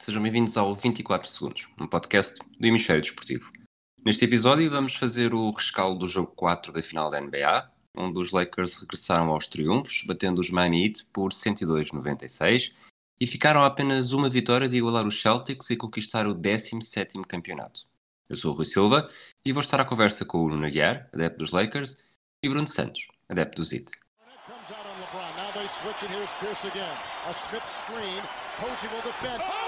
Sejam bem-vindos ao 24 Segundos, um podcast do Hemisfério Desportivo. Neste episódio vamos fazer o rescaldo do jogo 4 da final da NBA, onde os Lakers regressaram aos triunfos, batendo os Miami Heat por 102-96 e ficaram a apenas uma vitória de igualar os Celtics e conquistar o 17º campeonato. Eu sou o Rui Silva e vou estar à conversa com o Nuno Aguiar, adepto dos Lakers, e Bruno Santos, adepto do Heat. switch and here's Pierce again. A Smith screen. Posey will defend. Oh!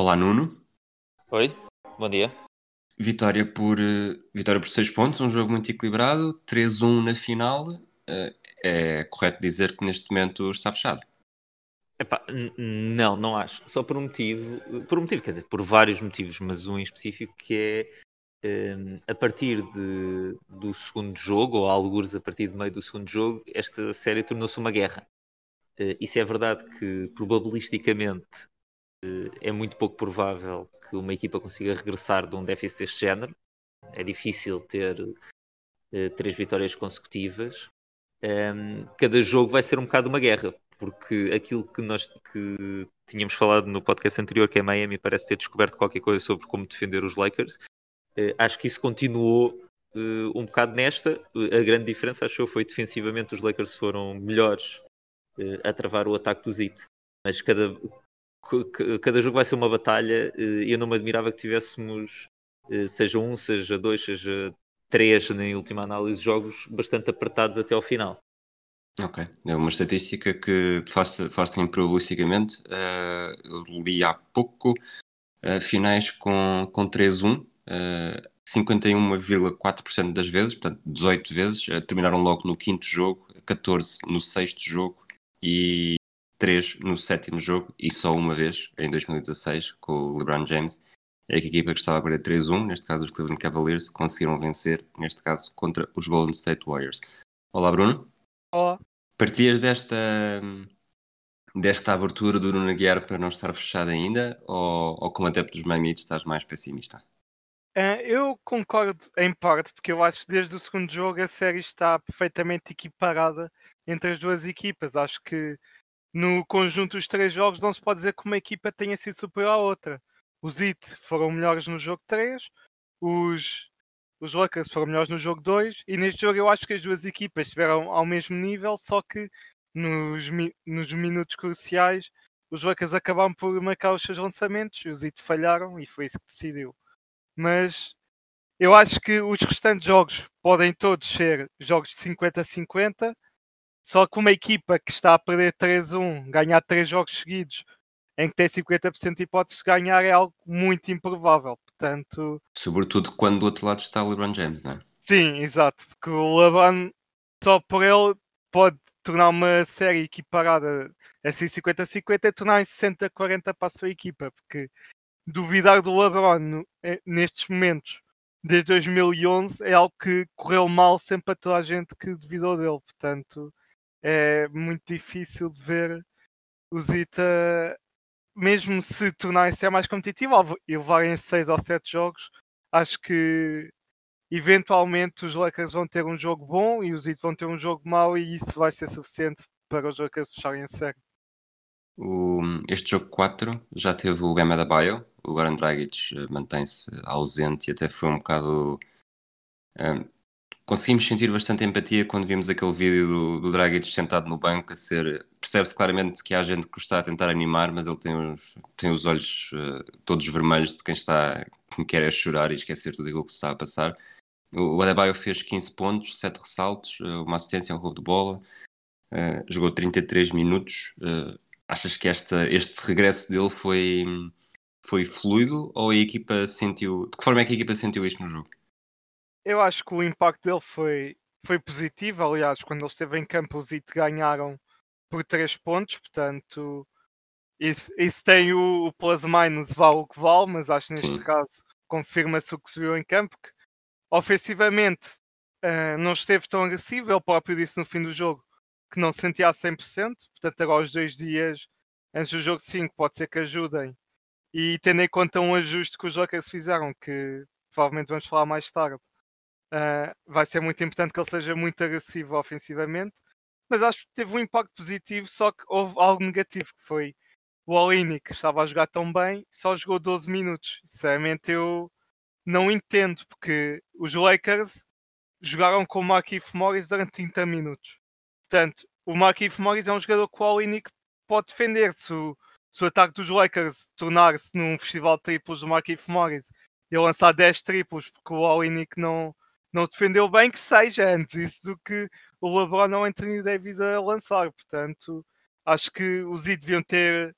Olá Nuno. Oi, bom dia. Vitória por, uh, vitória por 6 pontos, um jogo muito equilibrado, 3-1 na final. Uh, é correto dizer que neste momento está fechado? Epá, não, não acho. Só por um motivo, por um motivo, quer dizer, por vários motivos, mas um em específico que é um, a partir de, do segundo jogo, ou alguns a partir do meio do segundo jogo, esta série tornou-se uma guerra. Uh, isso é verdade que probabilisticamente é muito pouco provável que uma equipa consiga regressar de um déficit deste género. É difícil ter uh, três vitórias consecutivas. Um, ehm, cada jogo vai ser um bocado uma guerra, porque aquilo que nós que tínhamos falado no podcast anterior, que é Miami, parece ter descoberto qualquer coisa sobre como defender os Lakers. Uh, acho que isso continuou uh, um bocado nesta. a grande diferença, acho eu, foi defensivamente os Lakers foram melhores a travar o ataque do Zit. Mas cada, cada jogo vai ser uma batalha e eh, eu não me admirava que tivéssemos, eh, seja um, seja dois, seja três, em última análise, jogos bastante apertados até ao final. Ok, é uma estatística que faz em probabilisticamente. Uh, eu li há pouco uh, finais com, com 3-1, uh, 51,4% das vezes, portanto 18 vezes, terminaram logo no quinto jogo, 14 no sexto jogo e 3 no sétimo jogo e só uma vez, em 2016, com o LeBron James. É que a equipa que estava a perder 3-1, neste caso os Cleveland Cavaliers, conseguiram vencer, neste caso, contra os Golden State Warriors. Olá, Bruno. Olá. Partias desta, desta abertura do Bruno Aguiar para não estar fechado ainda ou, ou como adepto dos Miami estás mais pessimista? Uh, eu concordo em parte, porque eu acho que desde o segundo jogo a série está perfeitamente equiparada entre as duas equipas. Acho que no conjunto dos três jogos, não se pode dizer que uma equipa tenha sido superior à outra. Os IT foram melhores no jogo 3, os, os Lakers foram melhores no jogo 2, e neste jogo eu acho que as duas equipas estiveram ao mesmo nível, só que nos, nos minutos cruciais os Lakers acabaram por marcar os seus lançamentos, os IT falharam e foi isso que decidiu. Mas eu acho que os restantes jogos podem todos ser jogos de 50 a 50 só que uma equipa que está a perder 3-1, ganhar 3 jogos seguidos, em que tem 50% de hipóteses de ganhar, é algo muito improvável. Portanto. Sobretudo quando do outro lado está o LeBron James, não é? Sim, exato. Porque o LeBron, só por ele, pode tornar uma série equiparada assim 50-50 e tornar em 60-40 para a sua equipa. Porque duvidar do LeBron eh, nestes momentos desde 2011 é algo que correu mal sempre a toda a gente que duvidou dele. Portanto, é muito difícil de ver o Zita, mesmo se tornar-se mais competitivo e levarem 6 ou 7 jogos, acho que eventualmente os Lakers vão ter um jogo bom e os Zita vão ter um jogo mau e isso vai ser suficiente para os Lakers fecharem a série. O, este jogo 4 já teve o Bema da Bio, o Goran Dragic eh, mantém-se ausente e até foi um bocado um, conseguimos sentir bastante empatia quando vimos aquele vídeo do, do Dragic sentado no banco a ser. Percebe-se claramente que há gente que está a tentar animar, mas ele tem os, tem os olhos uh, todos vermelhos de quem está quem quer é chorar e esquecer tudo aquilo que se está a passar. O, o Adebayo fez 15 pontos, 7 ressaltos, uh, uma assistência, um roubo de bola, uh, jogou 33 minutos. achas que esta, este regresso dele foi, foi fluido ou a equipa sentiu. De que forma é que a equipa sentiu isto no jogo? Eu acho que o impacto dele foi, foi positivo. Aliás, quando ele esteve em campo, os IT ganharam por 3 pontos, portanto, isso, isso tem o, o plus minus, vale o que vale, mas acho que neste Sim. caso confirma-se o que se viu em campo, que ofensivamente uh, não esteve tão agressivo, ele próprio disse no fim do jogo que não se sentia a 100%, portanto agora os dois dias antes do jogo 5 pode ser que ajudem, e tendo em conta um ajuste que os Lakers fizeram, que provavelmente vamos falar mais tarde, uh, vai ser muito importante que ele seja muito agressivo ofensivamente, mas acho que teve um impacto positivo, só que houve algo negativo, que foi o Olini, que estava a jogar tão bem, só jogou 12 minutos. Sinceramente, eu não entendo, porque os Lakers jogaram com o Marquinhos Morris durante 30 minutos. Portanto, o Marquinhos Morris é um jogador que o Olinick pode defender. Se o, se o ataque dos Lakers tornar-se num festival de triplos do Marquinhos Morris e lançar 10 triplos porque o Olinick não, não defendeu bem, que seja antes isso do que o LeBron ou Anthony Davis a lançar. Portanto, acho que os I deviam ter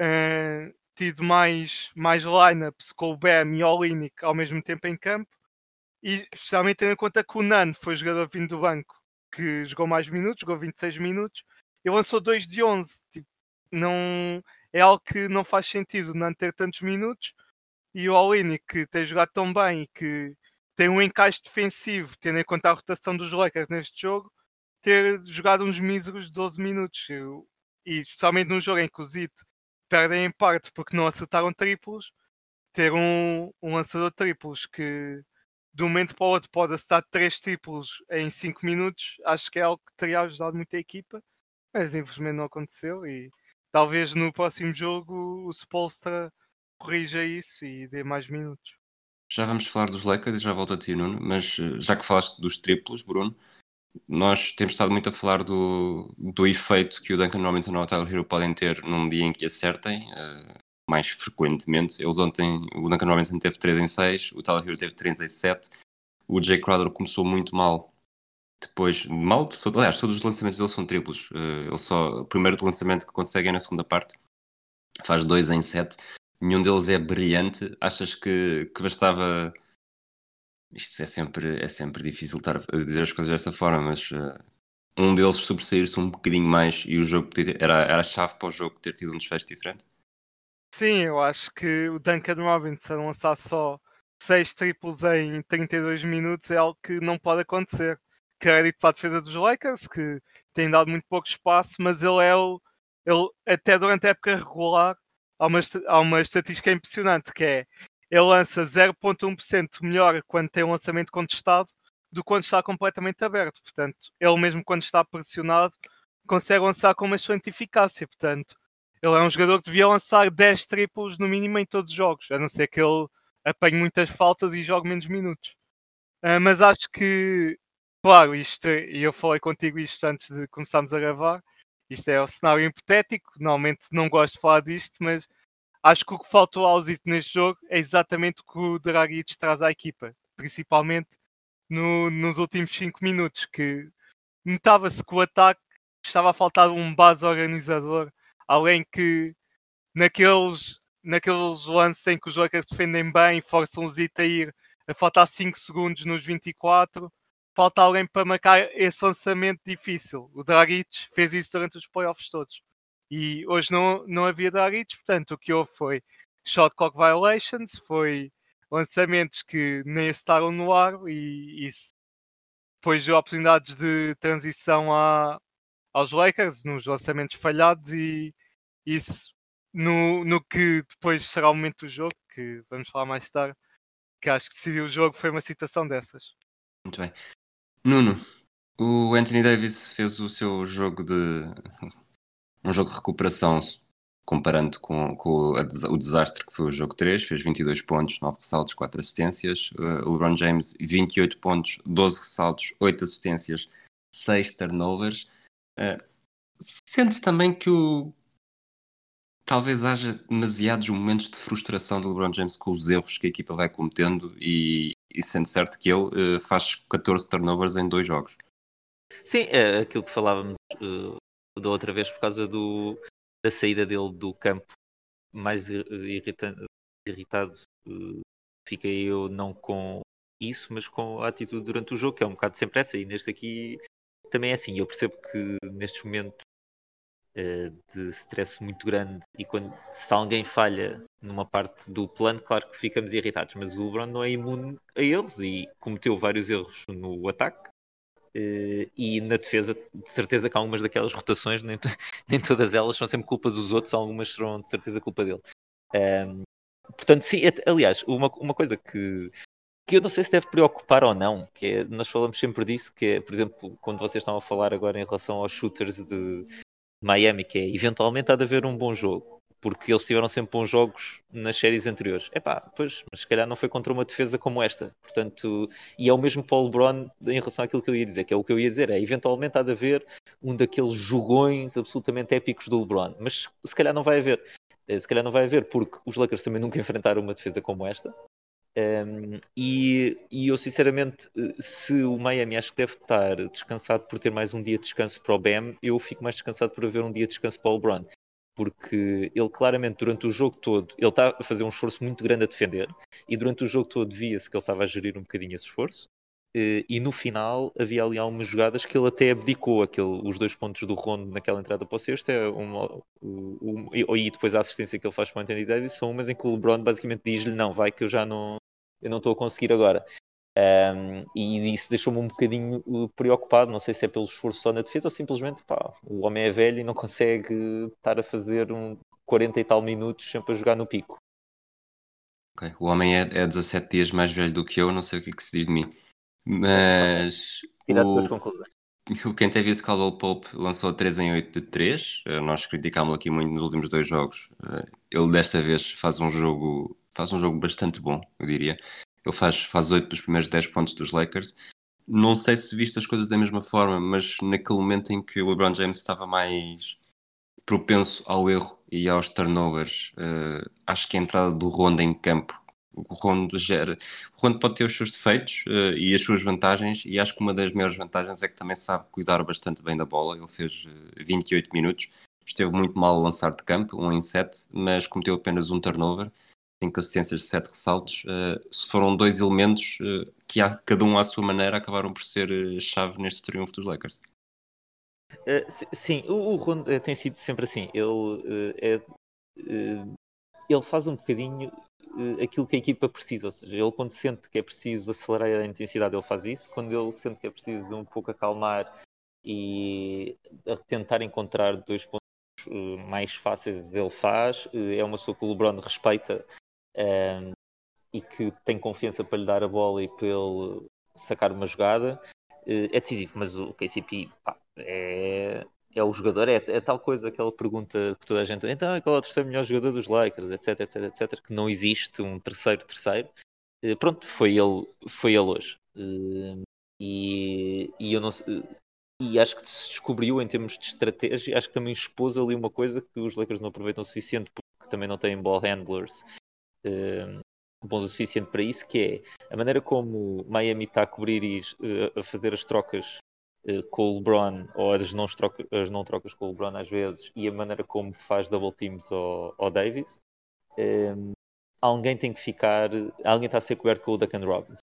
uh, tido mais, mais lineups com o Bam e o Olinick ao mesmo tempo em campo. E especialmente tendo em conta que o Nan foi jogador vindo do banco que jogou mais minutos, jogou 26 minutos e lançou 2 de 11. Tipo, não, é algo que não faz sentido não ter tantos minutos. E o Olini, que tem jogado tão bem e que tem um encaixe defensivo, tendo em conta a rotação dos Lakers neste jogo, ter jogado uns míseros 12 minutos. E especialmente num jogo em que o Zit perdem em parte porque não acertaram triplos, ter um, um lançador triplos que de um momento para o outro pode acertar três triplos em 5 minutos, acho que é algo que teria ajudado muito a equipa, mas infelizmente não aconteceu e talvez no próximo jogo o Spolstra corrija isso e dê mais minutos. Já vamos falar dos Lakers e já volto a ti, Nuno, mas eh, já que falaste dos triplos, Bruno, nós temos estado muito a falar do, do efeito que o Duncan Robinson ou o Tyler Hero podem ter num dia em que acertem, uh, mais frequentemente. Eles ontem, o Duncan Robinson teve 3 em 6, o Tyler Hero teve 3 em 7, o Jay Crowder começou muito mal. Depois, mal, todo, aliás, todos os lançamentos dele são triplos. Uh, ele só, o primeiro lançamento que consegue é na segunda parte, faz 2 em 7. Nenhum deles é brilhante. Achas que, que bastava. Isto é sempre, é sempre difícil estar a dizer as coisas desta forma, mas uh, um deles sobressair-se um bocadinho mais e o jogo era, era a chave para o jogo ter tido um desfecho diferente? Sim, eu acho que o Duncan Robinson lançar só 6 triplos em 32 minutos é algo que não pode acontecer. Crédito para a defesa dos Lakers, que tem dado muito pouco espaço, mas ele é o. Ele, até durante a época regular, há uma, há uma estatística impressionante que é ele lança 0,1% melhor quando tem um lançamento contestado do que quando está completamente aberto. Portanto, ele mesmo quando está pressionado consegue lançar com uma excelente eficácia. Portanto, ele é um jogador que devia lançar 10 triplos no mínimo em todos os jogos, a não ser que ele apanhe muitas faltas e jogue menos minutos. Uh, mas acho que, claro, isto, e eu falei contigo isto antes de começarmos a gravar, isto é o cenário hipotético, normalmente não gosto de falar disto, mas acho que o que faltou ao Zito neste jogo é exatamente o que o Dragic traz à equipa, principalmente no, nos últimos 5 minutos, que notava-se que o ataque estava a faltar um base organizador alguém que naqueles, naqueles lances em que os Lakers defendem bem, forçam o Zita a ir a faltar 5 segundos nos 24, falta alguém para marcar esse lançamento difícil. O Dragic fez isso durante os playoffs todos. E hoje não, não havia Dragic, portanto o que houve foi shot clock violations, foi lançamentos que nem estavam no ar e, e depois de oportunidades de transição a, aos Lakers nos lançamentos falhados e isso no, no que depois será o momento do jogo, que vamos falar mais tarde, que acho que decidiu o jogo foi uma situação dessas. Muito bem. Nuno, o Anthony Davis fez o seu jogo de um jogo de recuperação comparando com, com o desastre que foi o jogo 3, fez 22 pontos, 9 ressaltos, 4 assistências. O LeBron James, 28 pontos, 12 ressaltos, 8 assistências, 6 turnovers. Uh, sentes também que o, talvez haja demasiados momentos de frustração do LeBron James com os erros que a equipa vai cometendo e, e sendo certo que ele uh, faz 14 turnovers em dois jogos. Sim, é aquilo que falávamos uh, da outra vez por causa do, da saída dele do campo mais irritante, irritado. Uh, fiquei eu não com isso, mas com a atitude durante o jogo, que é um bocado sempre essa. E neste aqui também é assim. Eu percebo que nestes momentos de stress muito grande e quando se alguém falha numa parte do plano, claro que ficamos irritados, mas o LeBron não é imune a eles e cometeu vários erros no ataque. Uh, e na defesa, de certeza que algumas daquelas rotações, nem, nem todas elas são sempre culpa dos outros, algumas serão de certeza culpa dele. Um, portanto, sim, aliás, uma, uma coisa que, que eu não sei se deve preocupar ou não, que é, nós falamos sempre disso, que é, por exemplo, quando vocês estão a falar agora em relação aos shooters de Miami, que é eventualmente há de haver um bom jogo, porque eles tiveram sempre bons jogos nas séries anteriores. É pá, pois, mas se calhar não foi contra uma defesa como esta. Portanto, e é o mesmo para o LeBron em relação àquilo que eu ia dizer, que é o que eu ia dizer, é eventualmente há de haver um daqueles jogões absolutamente épicos do LeBron, mas se calhar não vai haver. Eh, se calhar não vai haver, porque os Lakers também nunca enfrentaram uma defesa como esta. Um, e, e, eu sinceramente, se o Miami acho que deve estar descansado por ter mais um dia de descanso para o BM, eu fico mais descansado por haver um dia de descanso para o LeBron, porque ele claramente durante o jogo todo ele está a fazer um esforço muito grande a defender e durante o jogo todo via-se que ele estava a gerir um bocadinho esse esforço. Eh, e no final havia ali algumas jogadas que ele até abdicou aquele, os dois pontos do Rondo naquela entrada para o sexto é uma, um, e depois a assistência que ele faz para o Anthony Davis são umas em que o LeBron basicamente diz-lhe não, vai que eu já não, eu não estou a conseguir agora. Um, e isso deixou-me um bocadinho uh, preocupado. Não sei se é pelo esforço só na defesa ou simplesmente pá, o homem é velho e não consegue estar a fazer um 40 e tal minutos sempre a jogar no pico. Okay. O homem é, é 17 dias mais velho do que eu, não sei o que, é que se diz de mim. Mas. Tira o... as conclusões. O Kentavious Caldwell Pope lançou 3 em 8 de 3. Eh, nós criticámos aqui muito nos últimos dois jogos. Eh, ele desta vez faz um jogo faz um jogo bastante bom, eu diria. Ele faz, faz 8 dos primeiros 10 pontos dos Lakers. Não sei se viste as coisas da mesma forma, mas naquele momento em que o LeBron James estava mais propenso ao erro e aos turnovers, uh, acho que a entrada do Rondo em campo, o Rondo gera. O Rondo pode ter os seus defeitos uh, e as suas vantagens, e acho que uma das maiores vantagens é que também sabe cuidar bastante bem da bola. Ele fez uh, eh, 28 minutos, esteve muito mal a lançar de campo, 1 em 7, mas cometeu apenas um turnover cinco assistências sete ressaltos, uh, se foram dois elementos uh, que, cada um à sua maneira, acabaram por ser uh, chave neste triunfo dos Lakers. sim, o, o Rondo tem sido sempre assim. Ele, é, ele faz um bocadinho aquilo que a equipa precisa, ou seja, ele quando sente que é preciso acelerar a intensidade, ele faz isso, quando ele sente que é preciso um pouco acalmar e tentar encontrar dois pontos mais fáceis ele faz, é uma pessoa que o LeBron respeita um, e que tem confiança para lhe dar a bola e para ele sacar uma jogada, uh, é decisivo. Mas o KCP pá, é, é o jogador, é, é, tal coisa, aquela pergunta que toda a gente então qual é o terceiro melhor jogador dos Lakers, etc, etc, etc, que não existe um terceiro terceiro. Uh, pronto, foi ele, foi ele hoje. Uh, e, e eu não e acho que se descobriu em termos de estratégia, acho que também expôs ali uma coisa que os Lakers não aproveitam o suficiente porque também não têm ball handlers uh, bons o suficiente para isso, que é a maneira como Miami está a cobrir e uh, a fazer as trocas uh, com o LeBron, ou as não, as não trocas com o LeBron às vezes, e a maneira como faz double teams ao, ao Davis, um, alguém tem que ficar, alguém está a ser coberto com o Duncan Robinson.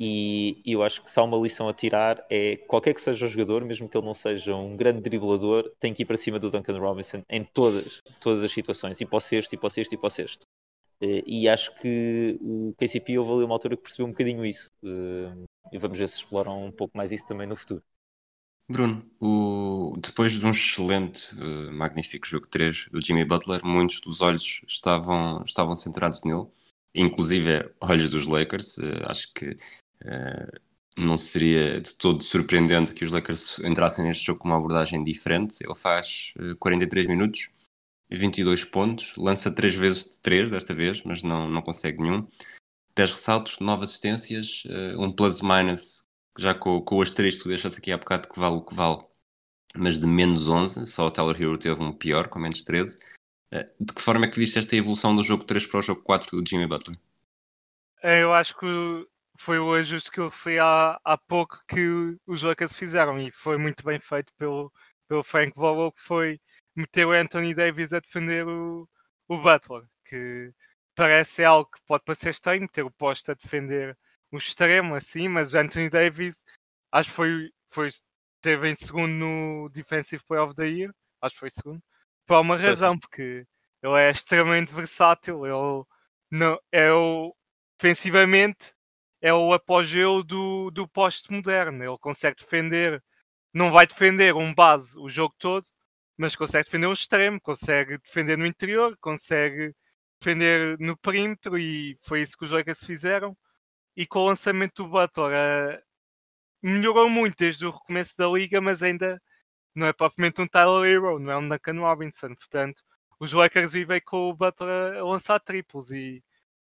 E, eu acho que há uma lição a tirar é qualquer que seja o jogador, mesmo que ele não seja um grande driblador, tem que ir para cima do Duncan Robinson em todas, todas as situações, e para o sexto, e para o sexto, e para o sexto. Eh, e acho que o KCP houve ali uma altura que percebeu um bocadinho isso. Eh, e vamos ver se exploram um pouco mais isso também no futuro. Bruno, o... depois de um excelente, uh, magnífico jogo 3 do Jimmy Butler, muitos dos olhos estavam, estavam centrados nele, inclusive olhos dos Lakers. Acho que não seria de todo surpreendente que os Lakers entrassem neste jogo com uma abordagem diferente. Ele faz 43 minutos, 22 pontos, lança 3 vezes de 3 desta vez, mas não, não consegue nenhum. 10 ressaltos, 9 assistências, uh, um plus-minus, já com, com o asterisco que deixaste aqui há bocado que vale o que vale, mas de menos 11, só o Tyler Hero teve um pior, com menos 13. Uh, eh, de que forma é que viste esta evolução do jogo 3 para o jogo 4 do Jimmy Butler? É, eu acho que foi o ajuste que eu referi há, há pouco que os Lakers fizeram e foi muito bem feito pelo, pelo Frank Vogel, que foi meter o Anthony Davis a defender o, o Butler, que parece algo que pode parecer estranho, meter o posto a defender o extremo assim, mas o Anthony Davis acho que foi, foi esteve em segundo no Defensive Player of the Year, acho que foi segundo, por uma razão, porque ele é extremamente versátil, ele não, é o, defensivamente é o apogeu do, do poste moderno, ele consegue defender, não vai defender um base o jogo todo, mas consegue defender um extremo, consegue defender no interior, consegue defender no perímetro e foi isso que os Lakers fizeram. E com o lançamento do Butler, uh, melhorou muito desde o recomeço da liga, mas ainda não é propriamente um Tyler Hero, não é um Duncan Robinson. Portanto, os Lakers vivem com o Butler a lançar triplos e,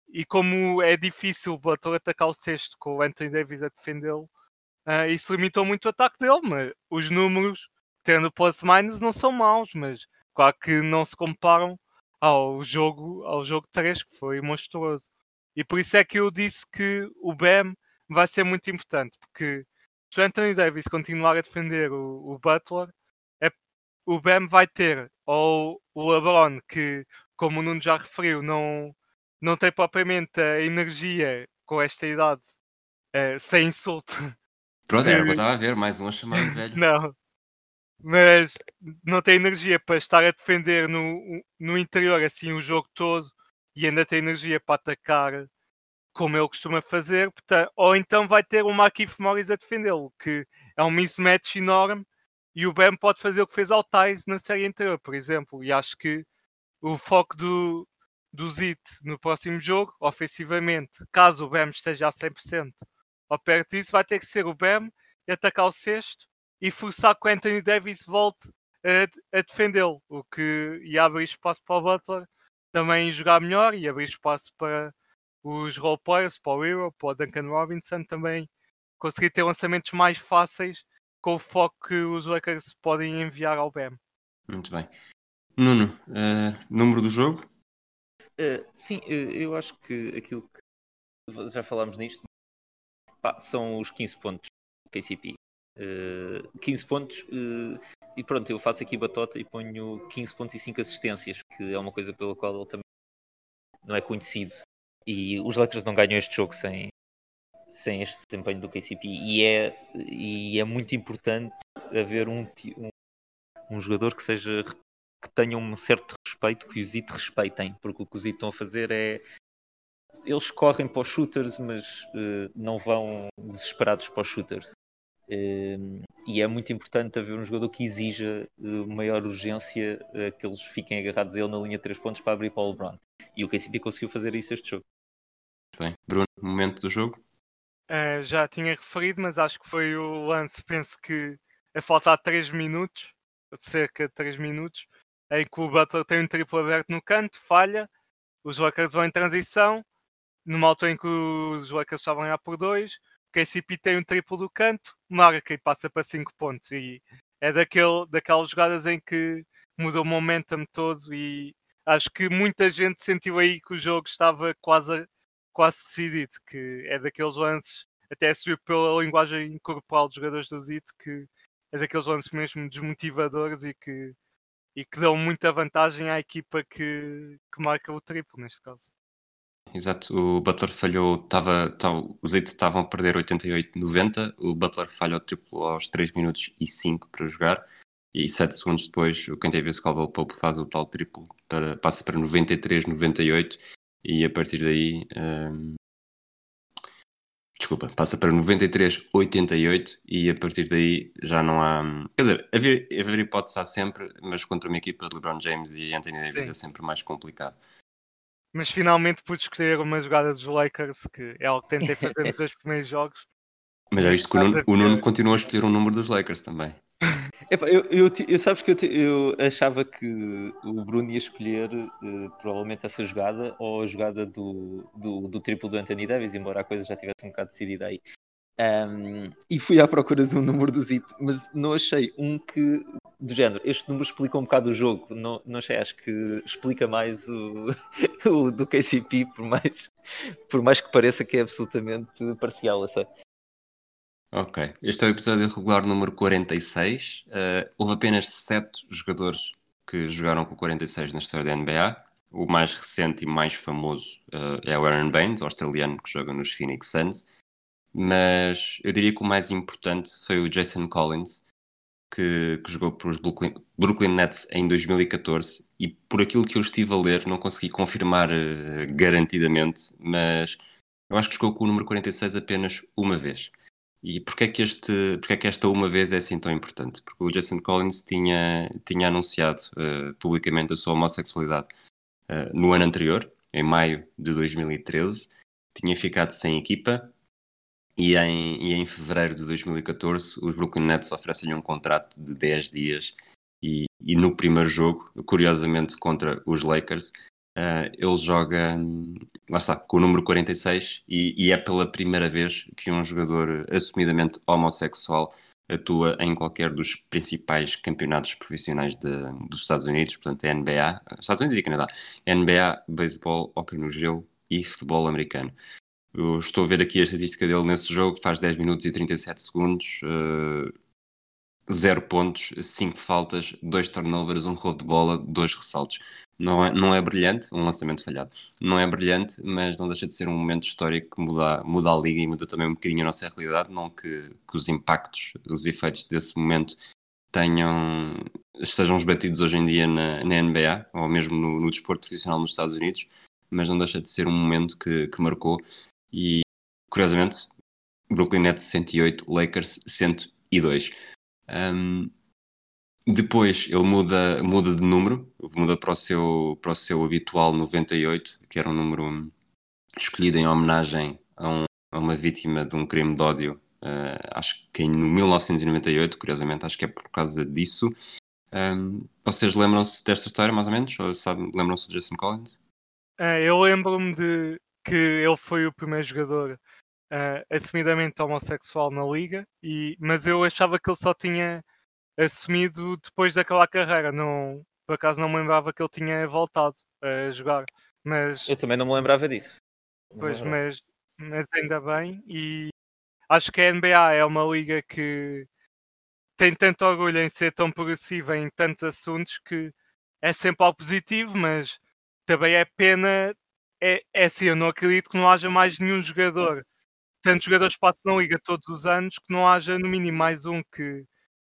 e como é difícil o Butler atacar o sexto com o Anthony Davis a defendê-lo, uh, isso limitou muito o ataque dele, mas os números, tendo plus minus, não são maus, mas claro que não se comparam ao jogo, ao jogo 3, que foi monstruoso. E por isso é que eu disse que o BAM vai ser muito importante, porque se o Anthony Davis continuar a defender o, o Butler, é, o BAM vai ter ou o LeBron, que, como o Nuno já referiu, não, não tem propriamente a energia com esta idade, é, sem insulto. Pronto, era o que eu estava a ver, mais um a chamar velho. não, mas não tem energia para estar a defender no, no interior assim o jogo todo e ainda tem energia para atacar como ele costuma fazer, portanto, ou então vai ter o Marquinhos Morris a defendê-lo, que é um mismatch enorme e o Bam pode fazer o que fez ao Thais na série anterior, por exemplo, e acho que o foco do, do Zit no próximo jogo, ofensivamente, caso o Bam esteja a 100% ou perto disso, vai ter que ser o Bam e atacar o sexto e forçar que o Anthony Davis volte a, a defendê-lo, o que e abrir espaço para o Butler também jogar melhor e abrir espaço para os roleplayers, para o Hero, para o Duncan Robinson também conseguir ter lançamentos mais fáceis com o foco que os Lakers podem enviar ao BEM. Muito bem. Nuno, uh, número do jogo? Uh, sim, uh, eu acho que aquilo que já falámos nisto pá, são os 15 pontos do KCP. 15 pontos e pronto, eu faço aqui batota e ponho 15 pontos e 5 assistências, que é uma coisa pela qual ele também não é conhecido e os Lakers não ganham este jogo sem, sem este desempenho do KCP. E é, e é muito importante haver um, um, um jogador que seja que tenha um certo respeito, que os IT respeitem, porque o que os IT estão a fazer é eles correm para os shooters, mas uh, não vão desesperados para os shooters. Uh, e é muito importante haver um jogador que exija uh, maior urgência uh, que eles fiquem agarrados a ele na linha de 3 pontos para abrir para o LeBron. E o KCP conseguiu fazer isso este jogo. Bem, Bruno, momento do jogo? Uh, já tinha referido, mas acho que foi o lance, penso que a faltar 3 minutos, cerca de 3 minutos, em que o Butler tem um triplo aberto no canto, falha, os Lakers vão em transição, numa altura em que os Lakers estavam a por 2, o KCP tem um triplo do canto, marca e passa para 5 pontos. E é daquele, daquelas jogadas em que mudou o momentum todo e acho que muita gente sentiu aí que o jogo estava quase quase decidido, que é daqueles lances, até se pela linguagem corporal dos jogadores do ZIT, que é daqueles lances mesmo desmotivadores e que, e que dão muita vantagem à equipa que, que marca o triplo, neste caso. Exato, o Butler falhou, tava, tava, os Heat estavam a perder 88-90, o Butler falha o triplo aos 3 minutos e 5 para jogar, e 7 segundos depois o Davis Caldwell Pope faz o tal triplo, para, passa para 93-98 e a partir daí. Um... Desculpa, passa para 93,88 e a partir daí já não há. Quer dizer, haver, haver hipótese há sempre, mas contra uma equipa de LeBron James e Anthony Davis Sim. é sempre mais complicado. Mas finalmente pude escolher uma jogada dos Lakers, que é algo que tentei fazer nos dois primeiros jogos. Mas é isto que o Nuno, o Nuno continua a escolher um número dos Lakers também. Epa, eu, eu, eu, sabes que eu, eu, achava que o Bruno ia escolher uh, provavelmente essa jogada ou a jogada do, do, do triplo do Anthony Davis, embora a coisa já tivesse um bocado decidida aí. Um, e fui à procura de um número do Zito, mas não achei um que do género. Este número explica um bocado o jogo, não, não achei, acho que explica mais o, o do KCP, por mais, por mais que pareça que é absolutamente parcial, sei. Ok, este é o episódio regular número 46. Uh, eh, houve apenas 7 jogadores que jogaram com 46 na história da NBA. O mais recente e mais famoso uh, é o Aaron Baines, australiano que joga nos Phoenix Suns. Mas eu diria que o mais importante foi o Jason Collins, que, que jogou para os Brooklyn, Brooklyn, Nets em 2014 e por aquilo que eu estive a ler, não consegui confirmar uh, garantidamente, mas eu acho que jogou com o número 46 apenas uma vez. E porquê é que, este, porquê é que esta uma vez é assim tão importante? Porque o Jason Collins tinha, tinha anunciado uh, publicamente a sua homossexualidade uh, no ano anterior, em maio de 2013, tinha ficado sem equipa e em, e em fevereiro de 2014 os Brooklyn Nets oferecem-lhe um contrato de 10 dias e, e, no primeiro jogo, curiosamente contra os Lakers, uh, ele joga, lá está, com o número 46 e, e, é pela primeira vez que um jogador assumidamente homossexual atua em qualquer dos principais campeonatos profissionais de, dos Estados Unidos, portanto é NBA, Estados Unidos e Canadá, NBA, beisebol, hockey no gelo e futebol americano. Eu estou a ver aqui a estatística dele nesse jogo, faz 10 minutos e 37 segundos, uh, 0 pontos, 5 faltas, 2 turnovers, um roubo de bola, 2 ressaltos. Não é, não é brilhante, um lançamento falhado. Não é brilhante, mas não deixa de ser um momento histórico que muda, muda a liga e muda também um bocadinho a nossa realidade. Não que, que os impactos, os efeitos desse momento tenham, estejam esbatidos hoje em dia na, na NBA ou mesmo no, no desporto profissional nos Estados Unidos, mas não deixa de ser um momento que, que marcou e curiosamente, Brooklyn Nets 108, Lakers 102. Um, depois ele muda, muda de número, muda para o, seu, para o seu habitual 98, que era um número escolhido em homenagem a, um, a uma vítima de um crime de ódio, uh, acho que em 1998, curiosamente, acho que é por causa disso. Um, vocês lembram-se desta história, mais ou menos? Ou lembram-se de Jason Collins? É, eu lembro-me de que ele foi o primeiro jogador uh, assumidamente homossexual na liga, e, mas eu achava que ele só tinha assumido depois daquela carreira. Não, por acaso não me lembrava que ele tinha voltado a jogar. Mas, eu também não me lembrava disso. Pois, mas, mas ainda bem. E acho que a NBA é uma liga que tem tanto orgulho em ser tão progressiva em tantos assuntos que é sempre algo positivo, mas também é pena é, é assim, eu não acredito que não haja mais nenhum jogador, tantos jogadores passam na liga todos os anos, que não haja no mínimo mais um que,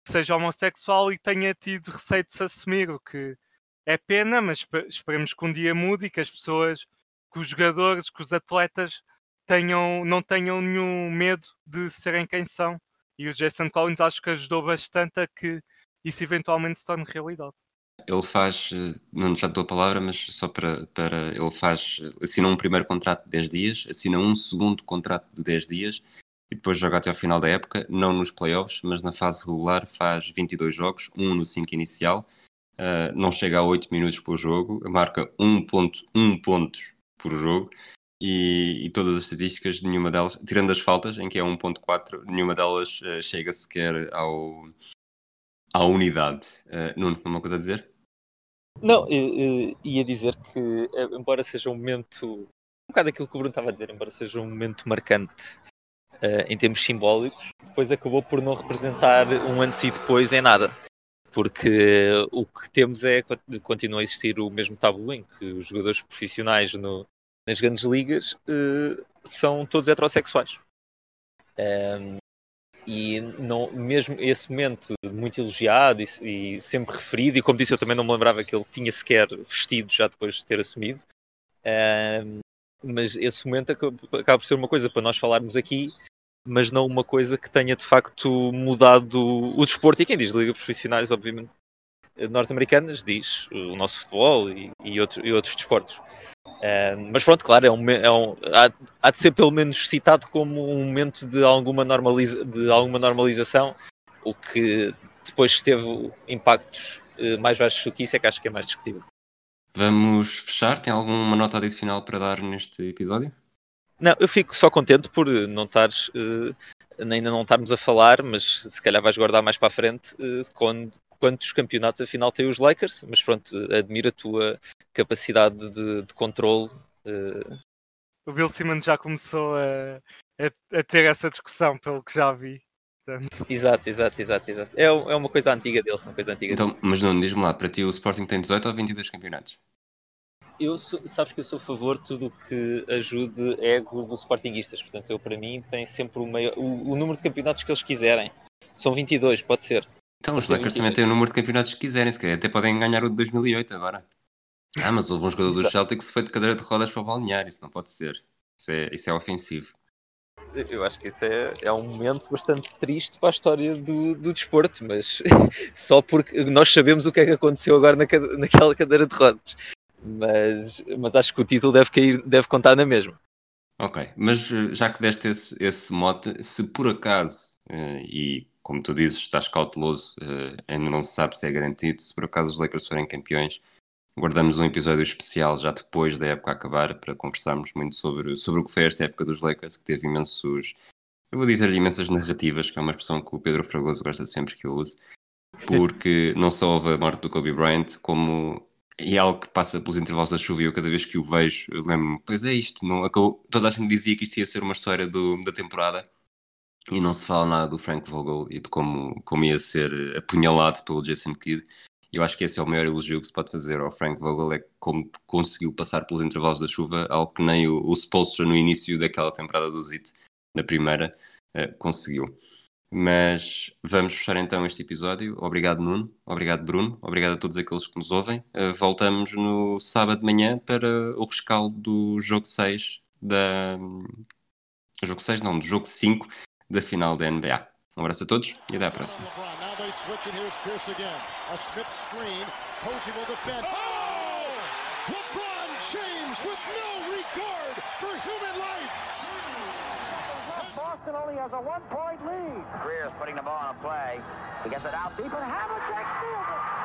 seja homossexual e tenha tido receio de se assumir, o que é pena, mas esperemos que um dia mude e que as pessoas, que os jogadores, que os atletas tenham, não tenham nenhum medo de serem quem são. E o Jason Collins acho que ajudou bastante a que isso eventualmente se torne realidade ele faz, eh, não já dou a palavra, mas só para, para ele faz, assina um primeiro contrato de 10 dias, assina um segundo contrato de 10 dias e depois joga até ao final da época, não nos playoffs, mas na fase regular faz 22 jogos, um no 5 inicial, uh, não chega a 8 minutos por jogo, marca 1.1 pontos por jogo e, e, todas as estatísticas, nenhuma delas, tirando as faltas, em que é 1.4, nenhuma delas uh, chega sequer ao, à unidade. Uh, Nuno, uma coisa a dizer? Não, eu, eu ia dizer que, eh, embora seja um momento, um bocado aquilo que o Bruno estava a dizer, embora seja um momento marcante uh, em termos simbólicos, depois acabou por não representar um antes e depois em nada. Porque o que temos é continua a existir o mesmo tabu em que os jogadores profissionais no, nas grandes ligas uh, são todos heterossexuais. Um, e não, mesmo esse momento muito elogiado e, e, sempre referido, e como disse, eu também não me lembrava que ele tinha sequer vestido já depois de ter assumido. Uh, mas esse momento acaba, por ser uma coisa para nós falarmos aqui, mas não uma coisa que tenha de facto mudado o desporto. E quem diz ligas profissionais, obviamente, norte-americanas, diz o nosso futebol e, e, outro, e outros desportos. Uh, mas pronto, claro, é um, é um, há, há, de ser pelo menos citado como um momento de alguma, normaliza, de alguma normalização, o que depois teve impactos uh, mais baixos do que isso é que acho que é mais discutível. Vamos fechar? Tem alguma nota adicional para dar neste episódio? Não, eu fico só contente por não estares, uh, ainda não estarmos a falar, mas se calhar vais guardar mais para a frente quando, quantos campeonatos afinal tem os Lakers, mas pronto, admiro a tua capacidade de, de controle. Uh... O Bill Simmons já começou a, a, a, ter essa discussão, pelo que já vi. Portanto... Exato, exato, exato, exato. É, é uma coisa antiga dele, uma coisa antiga então, dele. Mas não, diz-me lá, para ti o Sporting tem 18 ou 22 campeonatos? eu sou, sabes que eu sou a favor de tudo o que ajude ego dos Sportingistas. Portanto, eu para mim tem sempre o, maior, o, o, número de campeonatos que eles quiserem. São 22, pode ser. Então, os Lakers também têm o número de campeonatos que quiserem, se calhar até podem ganhar o de 2008 agora. Ah, mas houve um jogador dos Celtics que foi de cadeira de rodas para balnear, isso não pode ser. Isso é, isso é ofensivo. Eu acho que isso é, é um momento bastante triste para a história do, do desporto, mas só porque nós sabemos o que é que aconteceu agora na, naquela cadeira de rodas. Mas, mas acho que o título deve, cair, deve contar na mesma. Ok, mas eh, já que deste esse, esse mote, se por acaso, uh, e como tu dizes, estás cauteloso, uh, ainda não se sabe se é garantido, se por acaso os Lakers forem campeões, guardamos um episódio especial já depois da época acabar para conversarmos muito sobre, sobre o que foi esta época dos Lakers, que teve imensos, eu vou dizer imensas narrativas, que é uma expressão que o Pedro Fragoso gosta sempre que eu uso, porque não só houve a morte do Kobe Bryant, como é algo que passa pelos intervalos da chuva e eu cada vez que o vejo lembro-me, pois é isto, não, acabou, toda a gente dizia que isto ia ser uma história do, da temporada e não se fala nada do Frank Vogel e de como, como ia ser apunhalado pelo Jason Kidd eu acho que esse é o maior elogio que se pode fazer ao Frank Vogel, é como conseguiu passar pelos intervalos da chuva, algo que nem o, o Spolstra no início daquela temporada do Zit, na primeira, uh, conseguiu. Mas vamos fechar então este episódio. Obrigado, Nuno. Obrigado, Bruno. Obrigado a todos aqueles que nos ouvem. Uh, voltamos no sábado de manhã para o rescaldo do jogo 6 da. Jogo 6, não, do jogo 5 da final da NBA. Um abraço a todos e até à próxima. Boston only has a one-point lead. Greer's putting the ball on a play. He gets it out deep, and Havlicek steals it.